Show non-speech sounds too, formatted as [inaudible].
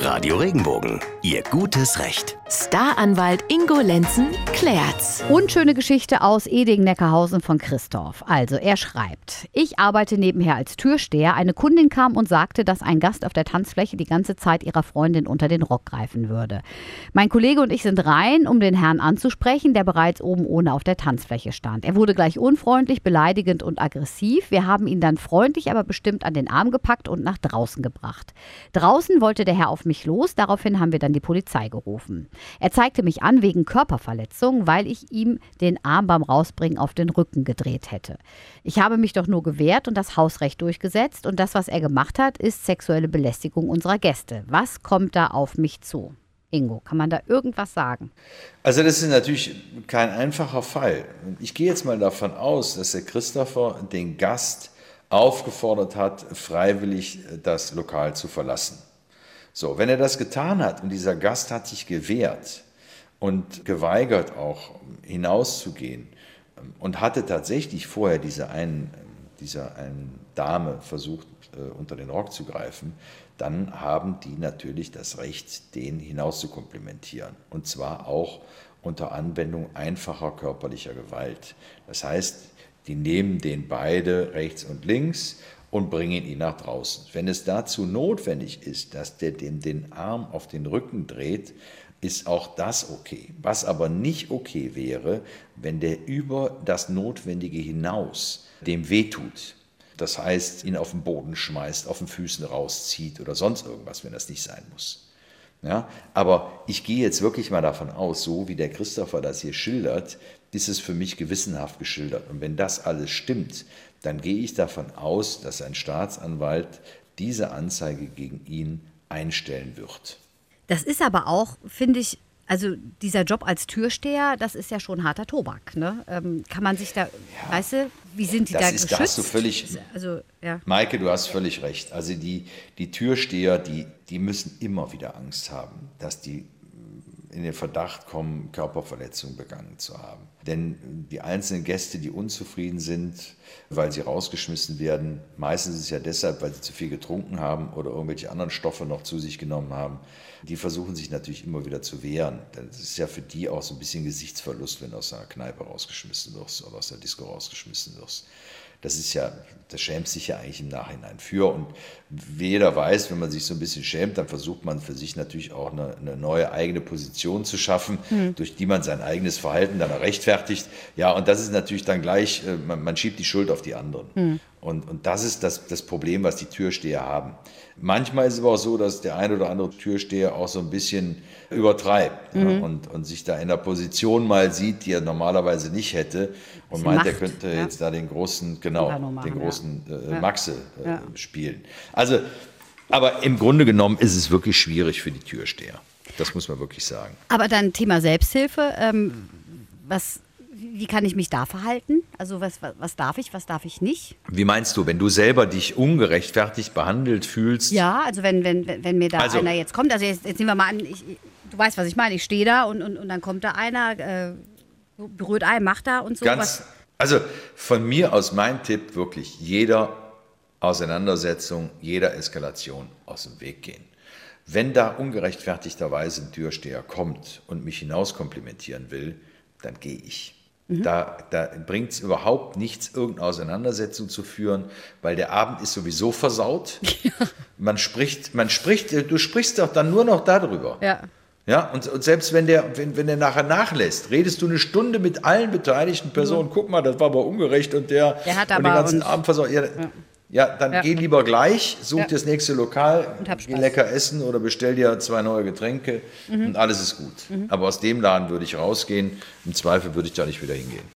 Radio Regenbogen, Ihr gutes Recht. Staranwalt Ingo Lenzen klärt's. Unschöne Geschichte aus Eding-Neckarhausen von Christoph. Also, er schreibt: Ich arbeite nebenher als Türsteher. Eine Kundin kam und sagte, dass ein Gast auf der Tanzfläche die ganze Zeit ihrer Freundin unter den Rock greifen würde. Mein Kollege und ich sind rein, um den Herrn anzusprechen, der bereits oben ohne auf der Tanzfläche stand. Er wurde gleich unfreundlich, beleidigend und aggressiv. Wir haben ihn dann freundlich, aber bestimmt an den Arm gepackt und nach draußen gebracht. Draußen wollte der Herr auf mich los. Daraufhin haben wir dann die Polizei gerufen. Er zeigte mich an wegen Körperverletzung, weil ich ihm den Arm beim Rausbringen auf den Rücken gedreht hätte. Ich habe mich doch nur gewehrt und das Hausrecht durchgesetzt und das, was er gemacht hat, ist sexuelle Belästigung unserer Gäste. Was kommt da auf mich zu? Ingo, kann man da irgendwas sagen? Also das ist natürlich kein einfacher Fall. Ich gehe jetzt mal davon aus, dass der Christopher den Gast aufgefordert hat, freiwillig das Lokal zu verlassen. So, wenn er das getan hat und dieser Gast hat sich gewehrt und geweigert auch hinauszugehen ähm, und hatte tatsächlich vorher diese einen, dieser einen Dame versucht äh, unter den Rock zu greifen, dann haben die natürlich das Recht, den hinaus. Und zwar auch unter Anwendung einfacher körperlicher Gewalt. Das heißt, die nehmen den beide rechts und links und bringen ihn nach draußen. Wenn es dazu notwendig ist, dass der den, den Arm auf den Rücken dreht, ist auch das okay. Was aber nicht okay wäre, wenn der über das Notwendige hinaus dem wehtut. Das heißt, ihn auf den Boden schmeißt, auf den Füßen rauszieht oder sonst irgendwas, wenn das nicht sein muss. Ja, aber ich gehe jetzt wirklich mal davon aus, so wie der Christopher das hier schildert, ist es für mich gewissenhaft geschildert. Und wenn das alles stimmt, dann gehe ich davon aus, dass ein Staatsanwalt diese Anzeige gegen ihn einstellen wird. Das ist aber auch, finde ich, also dieser Job als Türsteher, das ist ja schon harter Tobak. Ne? Ähm, kann man sich da, ja, weißt du, wie sind die das da ist, geschützt? Da hast du völlig, also, ja. Maike, du hast völlig recht. Also die, die Türsteher, die, die müssen immer wieder Angst haben, dass die in den Verdacht kommen, Körperverletzung begangen zu haben. Denn die einzelnen Gäste, die unzufrieden sind, weil sie rausgeschmissen werden, meistens ist es ja deshalb, weil sie zu viel getrunken haben oder irgendwelche anderen Stoffe noch zu sich genommen haben, die versuchen sich natürlich immer wieder zu wehren. Das ist ja für die auch so ein bisschen Gesichtsverlust, wenn du aus einer Kneipe rausgeschmissen wirst oder aus der Disco rausgeschmissen wirst. Das ist ja, das schämt sich ja eigentlich im Nachhinein für. Und jeder weiß, wenn man sich so ein bisschen schämt, dann versucht man für sich natürlich auch eine, eine neue eigene Position zu schaffen, mhm. durch die man sein eigenes Verhalten dann rechtfertigt. Ja, und das ist natürlich dann gleich, äh, man, man schiebt die Schuld auf die anderen. Mhm. Und, und das ist das, das Problem, was die Türsteher haben. Manchmal ist es aber auch so, dass der ein oder andere Türsteher auch so ein bisschen übertreibt mhm. ja, und, und sich da in der Position mal sieht, die er normalerweise nicht hätte und meint, er könnte ja. jetzt da den großen, genau, den großen äh, Maxe äh, spielen. Also, aber im Grunde genommen ist es wirklich schwierig für die Türsteher. Das muss man wirklich sagen. Aber dann Thema Selbsthilfe. Ähm, was wie kann ich mich da verhalten? Also was, was, was, darf ich, was darf ich nicht? Wie meinst du, wenn du selber dich ungerechtfertigt behandelt fühlst? Ja, also wenn, wenn, wenn mir da also, einer jetzt kommt, also jetzt, jetzt nehmen wir mal an, ich, du weißt, was ich meine, ich stehe da und, und, und dann kommt da einer, äh, berührt ein, macht da und so. Ganz, also von mir aus mein Tipp, wirklich jeder Auseinandersetzung, jeder Eskalation aus dem Weg gehen. Wenn da ungerechtfertigterweise ein Türsteher kommt und mich hinaus komplimentieren will, dann gehe ich. Mhm. Da, da bringt es überhaupt nichts, irgendeine Auseinandersetzung zu führen, weil der Abend ist sowieso versaut. [laughs] Ja. Man spricht, man spricht, du sprichst doch dann nur noch darüber. Ja. Ja, und, und selbst wenn der, wenn, wenn der nachher nachlässt, redest du eine Stunde mit allen beteiligten Personen, mhm. guck mal, das war aber ungerecht und der, der hat aber und den ganzen Abend versaut. Ja, ja. Ja, dann ja. geh lieber gleich, such ja. dir das nächste Lokal, geh lecker essen oder bestell dir zwei neue Getränke mhm. und alles ist gut. Mhm. Aber aus dem Laden würde ich rausgehen. Im Zweifel würde ich da nicht wieder hingehen.